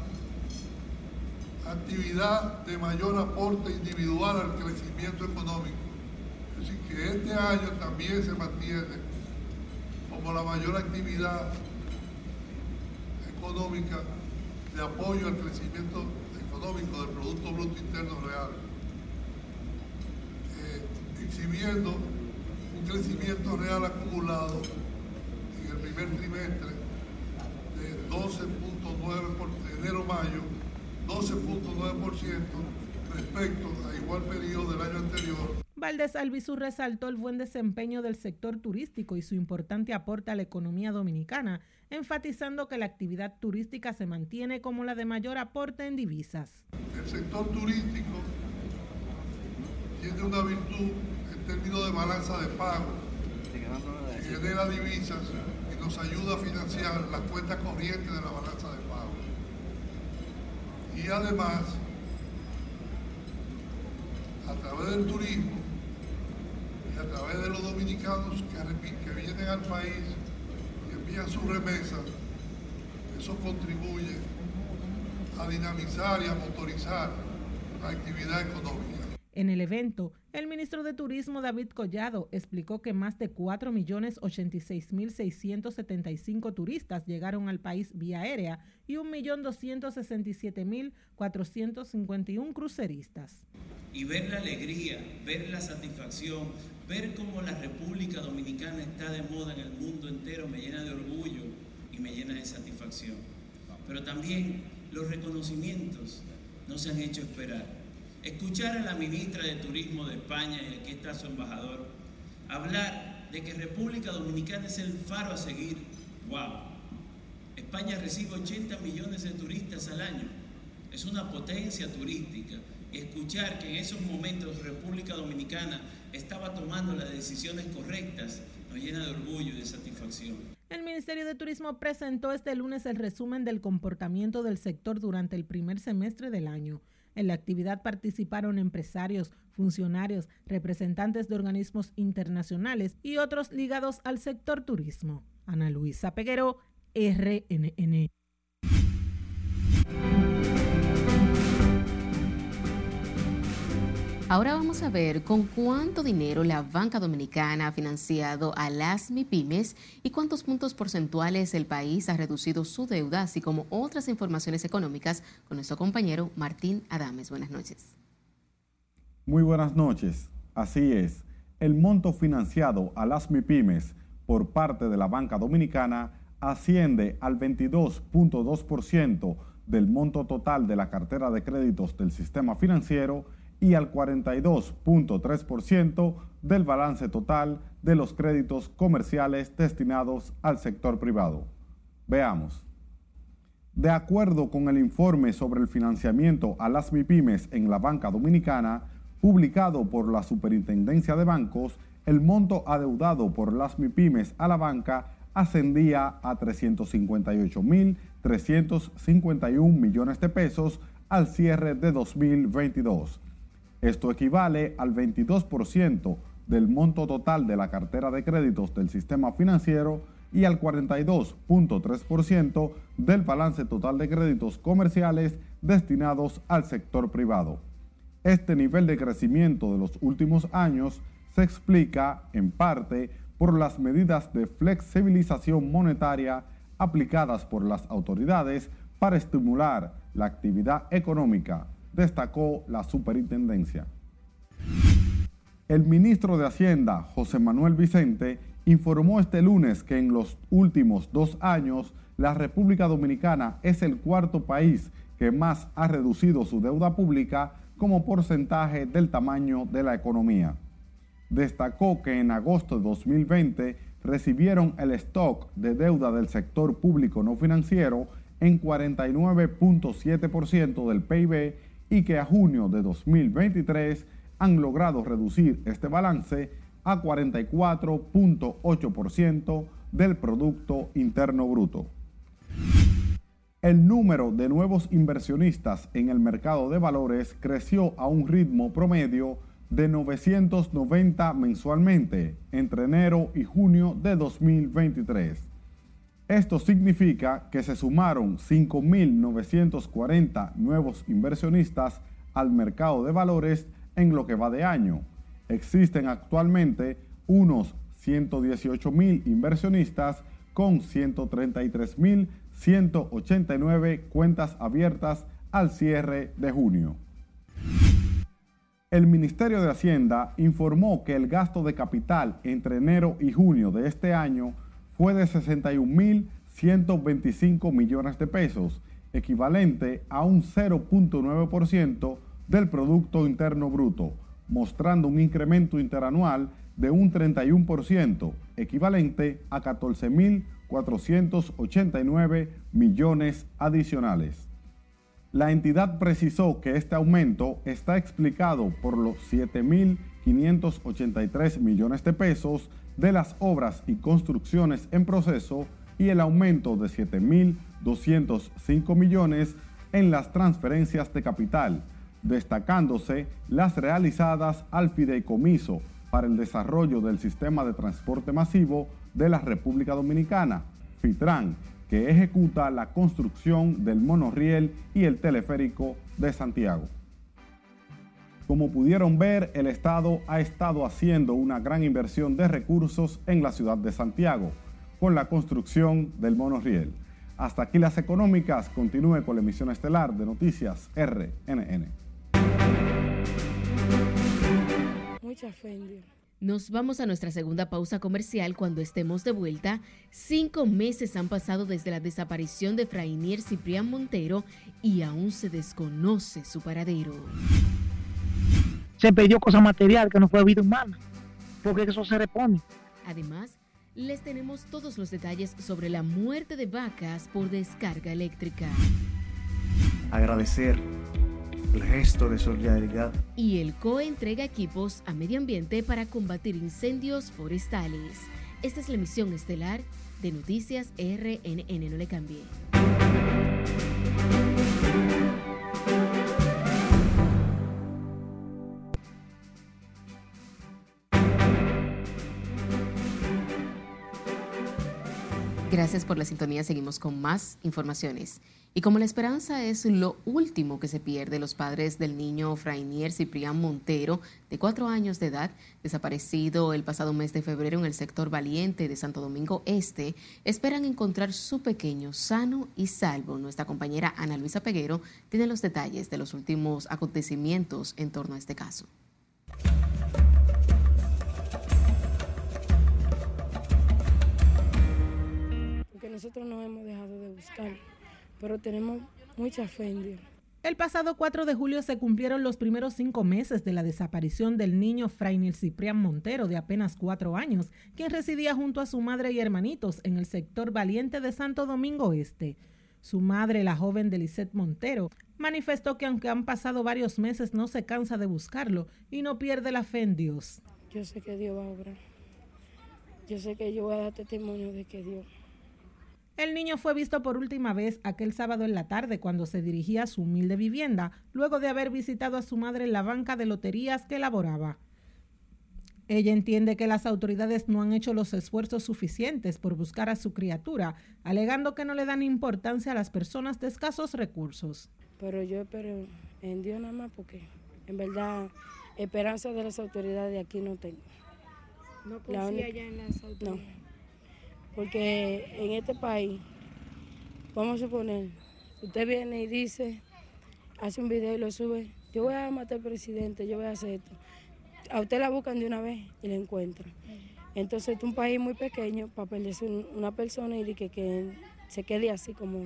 actividad de mayor aporte individual al crecimiento económico. Es decir, que este año también se mantiene como la mayor actividad económica de apoyo al crecimiento económico del Producto Bruto Interno Real, eh, exhibiendo un crecimiento real acumulado en el primer trimestre de 12.9 por enero-mayo, 12.9% respecto a igual periodo del año anterior. Valdés Albizu resaltó el buen desempeño del sector turístico y su importante aporte a la economía dominicana, enfatizando que la actividad turística se mantiene como la de mayor aporte en divisas. El sector turístico tiene una virtud en términos de balanza de pago, que genera divisas y nos ayuda a financiar las cuentas corrientes de la balanza de pago. Y además, a través del turismo y a través de los dominicanos que, vienen al país y envían sus remesas, eso contribuye a dinamizar y a motorizar la actividad económica. En el evento, el ministro de Turismo David Collado explicó que más de 4.086.675 turistas llegaron al país vía aérea y 1.267.451 cruceristas. y ver la alegría, ver la satisfacción, ver cómo la República Dominicana está de moda en el mundo entero me llena de orgullo y me llena de satisfacción. Pero también los reconocimientos no se han hecho esperar. Escuchar a la ministra de Turismo de España, y aquí está su embajador, hablar de que República Dominicana es el faro a seguir. ¡Wow! España recibe 80 millones de turistas al año. Es una potencia turística. Escuchar que en esos momentos República Dominicana estaba tomando las decisiones correctas nos llena de orgullo y de satisfacción. El Ministerio de Turismo presentó este lunes el resumen del comportamiento del sector durante el primer semestre del año. En la actividad participaron empresarios, funcionarios, representantes de organismos internacionales y otros ligados al sector turismo. Ana Luisa Peguero, RNN. Ahora vamos a ver con cuánto dinero la banca dominicana ha financiado a las MIPIMES y cuántos puntos porcentuales el país ha reducido su deuda, así como otras informaciones económicas con nuestro compañero Martín Adames. Buenas noches. Muy buenas noches. Así es, el monto financiado a las MIPIMES por parte de la banca dominicana asciende al 22.2% del monto total de la cartera de créditos del sistema financiero y al 42.3% del balance total de los créditos comerciales destinados al sector privado. Veamos. De acuerdo con el informe sobre el financiamiento a las MIPIMES en la banca dominicana, publicado por la Superintendencia de Bancos, el monto adeudado por las MIPIMES a la banca ascendía a 358.351 millones de pesos al cierre de 2022. Esto equivale al 22% del monto total de la cartera de créditos del sistema financiero y al 42.3% del balance total de créditos comerciales destinados al sector privado. Este nivel de crecimiento de los últimos años se explica, en parte, por las medidas de flexibilización monetaria aplicadas por las autoridades para estimular la actividad económica, destacó la superintendencia. El ministro de Hacienda, José Manuel Vicente, informó este lunes que en los últimos dos años la República Dominicana es el cuarto país que más ha reducido su deuda pública como porcentaje del tamaño de la economía. Destacó que en agosto de 2020 recibieron el stock de deuda del sector público no financiero en 49.7% del PIB y que a junio de 2023 han logrado reducir este balance a 44.8% del Producto Interno Bruto. El número de nuevos inversionistas en el mercado de valores creció a un ritmo promedio de 990 mensualmente entre enero y junio de 2023. Esto significa que se sumaron 5.940 nuevos inversionistas al mercado de valores en lo que va de año. Existen actualmente unos 118.000 inversionistas con 133.189 cuentas abiertas al cierre de junio. El Ministerio de Hacienda informó que el gasto de capital entre enero y junio de este año fue de 61.125 millones de pesos, equivalente a un 0.9% del Producto Interno Bruto, mostrando un incremento interanual de un 31%, equivalente a 14.489 millones adicionales. La entidad precisó que este aumento está explicado por los 7.583 millones de pesos de las obras y construcciones en proceso y el aumento de 7.205 millones en las transferencias de capital, destacándose las realizadas al fideicomiso para el desarrollo del sistema de transporte masivo de la República Dominicana, FITRAN, que ejecuta la construcción del monorriel y el teleférico de Santiago. Como pudieron ver, el Estado ha estado haciendo una gran inversión de recursos en la ciudad de Santiago con la construcción del monorriel. Hasta aquí las económicas. Continúe con la emisión estelar de Noticias RNN. Mucha Nos vamos a nuestra segunda pausa comercial cuando estemos de vuelta. Cinco meses han pasado desde la desaparición de Frainier Ciprián Montero y aún se desconoce su paradero. Se perdió cosa material que no fue vida humana, porque eso se repone. Además, les tenemos todos los detalles sobre la muerte de vacas por descarga eléctrica. Agradecer el gesto de solidaridad. Y el COE entrega equipos a medio ambiente para combatir incendios forestales. Esta es la emisión estelar de Noticias RNN. No le cambie. Gracias por la sintonía. Seguimos con más informaciones. Y como la esperanza es lo último que se pierde, los padres del niño Frainier Ciprián Montero, de cuatro años de edad, desaparecido el pasado mes de febrero en el sector Valiente de Santo Domingo Este, esperan encontrar su pequeño sano y salvo. Nuestra compañera Ana Luisa Peguero tiene los detalles de los últimos acontecimientos en torno a este caso. Nosotros no hemos dejado de buscar, pero tenemos mucha fe en Dios. El pasado 4 de julio se cumplieron los primeros cinco meses de la desaparición del niño Frainil Ciprián Montero, de apenas cuatro años, quien residía junto a su madre y hermanitos en el sector Valiente de Santo Domingo Este. Su madre, la joven de Montero, manifestó que aunque han pasado varios meses no se cansa de buscarlo y no pierde la fe en Dios. Yo sé que Dios va a obrar. Yo sé que yo voy a dar testimonio de que Dios el niño fue visto por última vez aquel sábado en la tarde cuando se dirigía a su humilde vivienda, luego de haber visitado a su madre en la banca de loterías que elaboraba. Ella entiende que las autoridades no han hecho los esfuerzos suficientes por buscar a su criatura, alegando que no le dan importancia a las personas de escasos recursos. Pero yo espero en Dios nada más porque en verdad esperanza de las autoridades aquí no tengo. ¿No confía ya en las autoridades? Porque en este país, vamos a suponer, usted viene y dice, hace un video y lo sube, yo voy a matar al presidente, yo voy a hacer esto. A usted la buscan de una vez y la encuentran. Entonces es un país muy pequeño para perderse una persona y que, que se quede así como,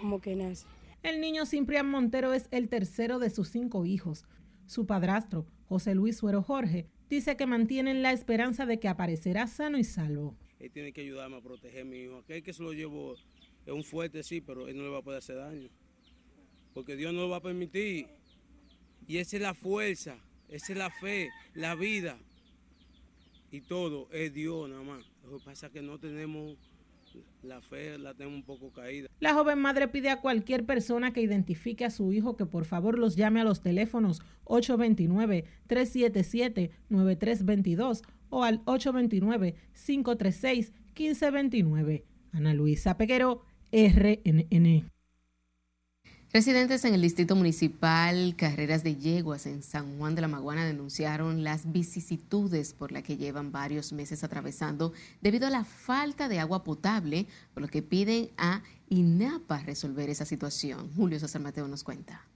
como que nace. El niño Ciprián Montero es el tercero de sus cinco hijos. Su padrastro, José Luis Suero Jorge, dice que mantienen la esperanza de que aparecerá sano y salvo. Él tiene que ayudarme a proteger a mi hijo. Aquel que se lo llevo es un fuerte, sí, pero él no le va a poder hacer daño. Porque Dios no lo va a permitir. Y esa es la fuerza, esa es la fe, la vida. Y todo es Dios nada más. Lo que pasa es que no tenemos la fe la tengo un poco caída. La joven madre pide a cualquier persona que identifique a su hijo que por favor los llame a los teléfonos 829-377-9322 o al 829-536-1529. Ana Luisa Peguero, RNN. Residentes en el Distrito Municipal Carreras de Yeguas en San Juan de la Maguana denunciaron las vicisitudes por las que llevan varios meses atravesando debido a la falta de agua potable, por lo que piden a INAPA resolver esa situación. Julio César Mateo nos cuenta.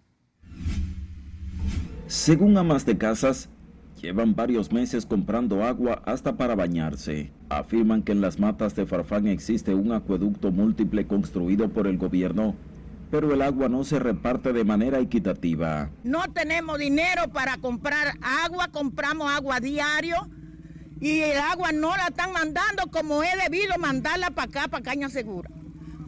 Según amas de casas, llevan varios meses comprando agua hasta para bañarse. Afirman que en las matas de Farfán existe un acueducto múltiple construido por el gobierno pero el agua no se reparte de manera equitativa. No tenemos dinero para comprar agua, compramos agua diario y el agua no la están mandando como he debido mandarla para acá, para Caña Segura.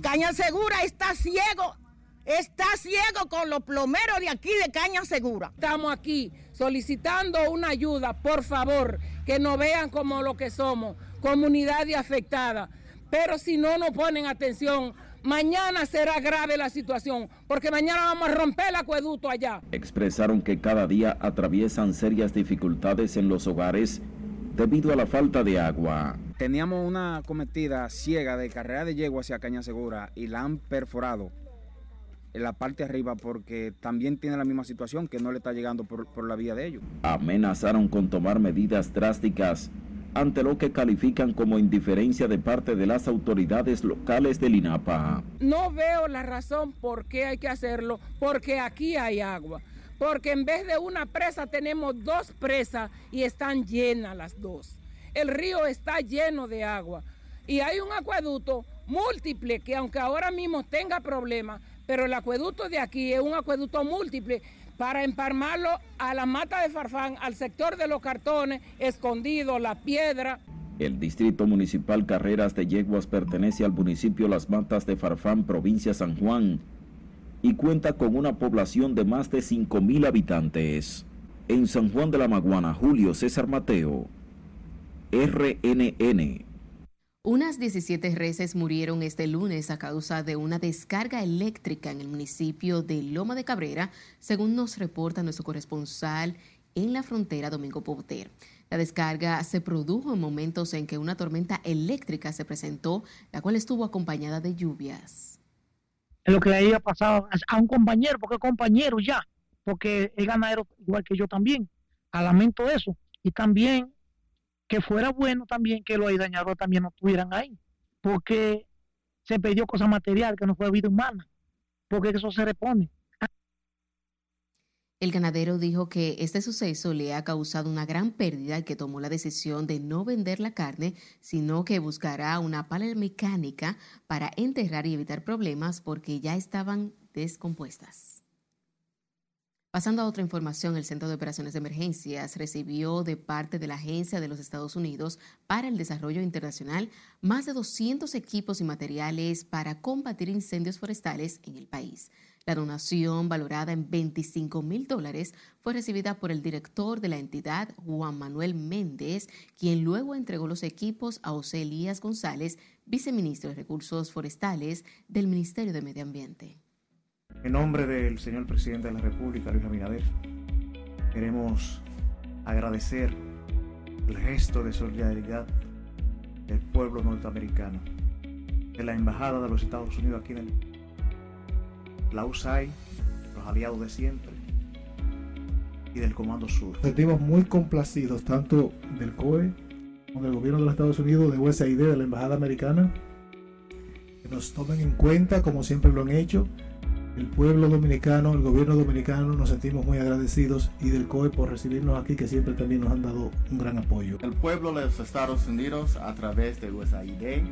Caña Segura está ciego, está ciego con los plomeros de aquí de Caña Segura. Estamos aquí solicitando una ayuda, por favor, que nos vean como lo que somos, comunidad de afectada. Pero si no nos ponen atención, Mañana será grave la situación, porque mañana vamos a romper el acueducto allá. Expresaron que cada día atraviesan serias dificultades en los hogares debido a la falta de agua. Teníamos una cometida ciega de carrera de yegua hacia Caña Segura y la han perforado en la parte arriba porque también tiene la misma situación que no le está llegando por, por la vía de ellos. Amenazaron con tomar medidas drásticas ante lo que califican como indiferencia de parte de las autoridades locales del INAPA. No veo la razón por qué hay que hacerlo, porque aquí hay agua. Porque en vez de una presa tenemos dos presas y están llenas las dos. El río está lleno de agua y hay un acueducto múltiple que aunque ahora mismo tenga problemas, pero el acueducto de aquí es un acueducto múltiple para emparmarlo a la mata de Farfán, al sector de los cartones, escondido, la piedra. El Distrito Municipal Carreras de Yeguas pertenece al municipio Las Matas de Farfán, provincia San Juan, y cuenta con una población de más de 5.000 habitantes. En San Juan de la Maguana, Julio César Mateo, RNN. Unas 17 reses murieron este lunes a causa de una descarga eléctrica en el municipio de Loma de Cabrera, según nos reporta nuestro corresponsal en la frontera, Domingo Poter. La descarga se produjo en momentos en que una tormenta eléctrica se presentó, la cual estuvo acompañada de lluvias. lo que le había pasado a un compañero, porque compañero ya, porque es ganadero igual que yo también. A lamento eso. Y también que fuera bueno también que los dañadores también no estuvieran ahí, porque se perdió cosa material que no fue vida humana, porque eso se repone. El ganadero dijo que este suceso le ha causado una gran pérdida y que tomó la decisión de no vender la carne, sino que buscará una pala mecánica para enterrar y evitar problemas porque ya estaban descompuestas. Pasando a otra información, el Centro de Operaciones de Emergencias recibió de parte de la Agencia de los Estados Unidos para el Desarrollo Internacional más de 200 equipos y materiales para combatir incendios forestales en el país. La donación, valorada en 25 mil dólares, fue recibida por el director de la entidad, Juan Manuel Méndez, quien luego entregó los equipos a José Elías González, viceministro de Recursos Forestales del Ministerio de Medio Ambiente. En nombre del señor presidente de la República, Luis Abinader, queremos agradecer el gesto de solidaridad del pueblo norteamericano, de la Embajada de los Estados Unidos aquí en el, la USAID, los aliados de siempre y del Comando Sur. Sentimos muy complacidos tanto del COE como del gobierno de los Estados Unidos, de USAID, de la Embajada Americana, que nos tomen en cuenta como siempre lo han hecho el pueblo dominicano, el gobierno dominicano, nos sentimos muy agradecidos y del COE por recibirnos aquí, que siempre también nos han dado un gran apoyo. El pueblo de los Estados Unidos, a través de USAID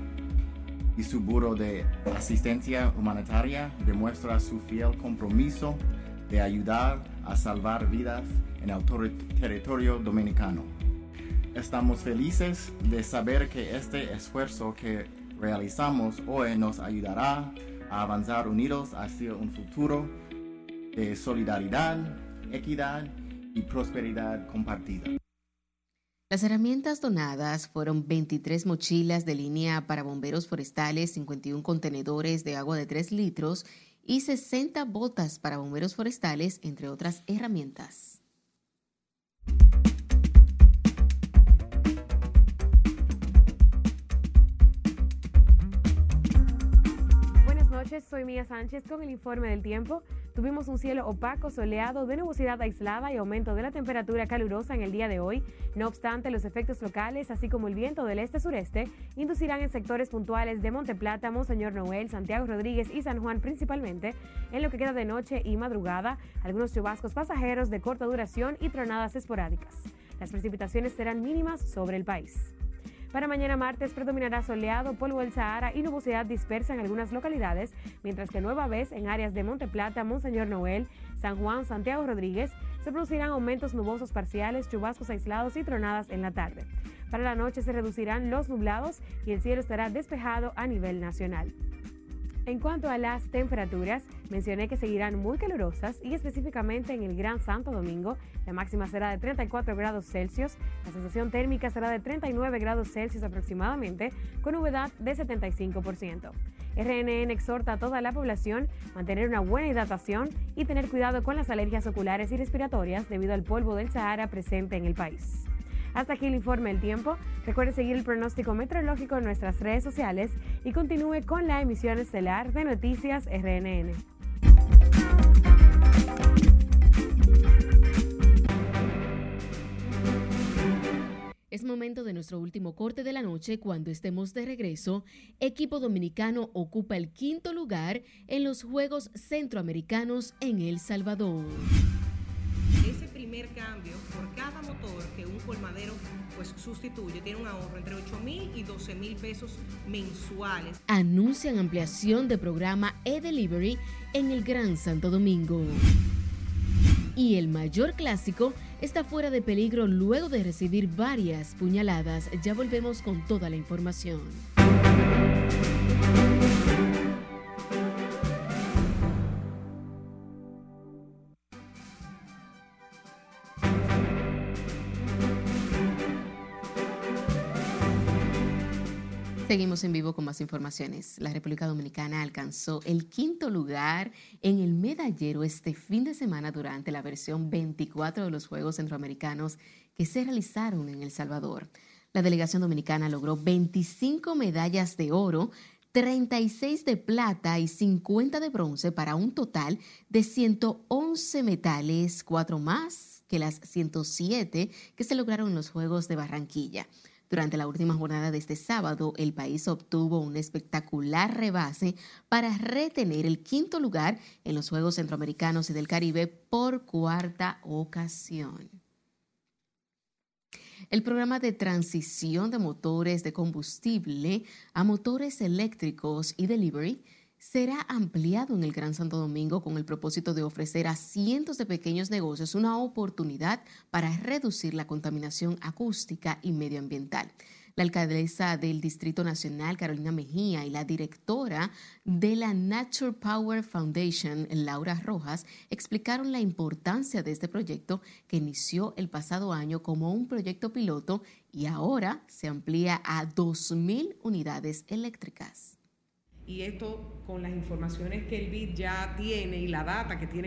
y su Buro de Asistencia Humanitaria, demuestra su fiel compromiso de ayudar a salvar vidas en el territorio dominicano. Estamos felices de saber que este esfuerzo que realizamos hoy nos ayudará a avanzar unidos hacia un futuro de solidaridad, equidad y prosperidad compartida. Las herramientas donadas fueron 23 mochilas de línea para bomberos forestales, 51 contenedores de agua de 3 litros y 60 botas para bomberos forestales, entre otras herramientas. Soy Mía Sánchez con el informe del tiempo. Tuvimos un cielo opaco, soleado, de nubosidad aislada y aumento de la temperatura calurosa en el día de hoy. No obstante, los efectos locales, así como el viento del este-sureste, inducirán en sectores puntuales de Monteplata, Monseñor Noel, Santiago Rodríguez y San Juan principalmente, en lo que queda de noche y madrugada, algunos chubascos pasajeros de corta duración y tronadas esporádicas. Las precipitaciones serán mínimas sobre el país. Para mañana martes predominará soleado, polvo del Sahara y nubosidad dispersa en algunas localidades, mientras que nueva vez en áreas de Monte Plata, Monseñor Noel, San Juan, Santiago Rodríguez, se producirán aumentos nubosos parciales, chubascos aislados y tronadas en la tarde. Para la noche se reducirán los nublados y el cielo estará despejado a nivel nacional. En cuanto a las temperaturas, mencioné que seguirán muy calurosas y específicamente en el Gran Santo Domingo, la máxima será de 34 grados Celsius, la sensación térmica será de 39 grados Celsius aproximadamente, con humedad de 75%. RNN exhorta a toda la población mantener una buena hidratación y tener cuidado con las alergias oculares y respiratorias debido al polvo del Sahara presente en el país. Hasta aquí el informe del tiempo. Recuerde seguir el pronóstico meteorológico en nuestras redes sociales y continúe con la emisión estelar de Noticias RNN. Es momento de nuestro último corte de la noche cuando estemos de regreso. Equipo dominicano ocupa el quinto lugar en los Juegos Centroamericanos en El Salvador cambio por cada motor que un colmadero pues sustituye tiene un ahorro entre 8 mil y 12 mil pesos mensuales. Anuncian ampliación de programa e-delivery en el Gran Santo Domingo. Y el mayor clásico está fuera de peligro luego de recibir varias puñaladas. Ya volvemos con toda la información. Seguimos en vivo con más informaciones. La República Dominicana alcanzó el quinto lugar en el medallero este fin de semana durante la versión 24 de los Juegos Centroamericanos que se realizaron en El Salvador. La delegación dominicana logró 25 medallas de oro, 36 de plata y 50 de bronce para un total de 111 metales, cuatro más que las 107 que se lograron en los Juegos de Barranquilla. Durante la última jornada de este sábado, el país obtuvo un espectacular rebase para retener el quinto lugar en los Juegos Centroamericanos y del Caribe por cuarta ocasión. El programa de transición de motores de combustible a motores eléctricos y delivery será ampliado en el Gran Santo Domingo con el propósito de ofrecer a cientos de pequeños negocios una oportunidad para reducir la contaminación acústica y medioambiental. La alcaldesa del Distrito Nacional, Carolina Mejía, y la directora de la Nature Power Foundation, Laura Rojas, explicaron la importancia de este proyecto que inició el pasado año como un proyecto piloto y ahora se amplía a 2.000 unidades eléctricas y esto con las informaciones que el BID ya tiene y la data que tiene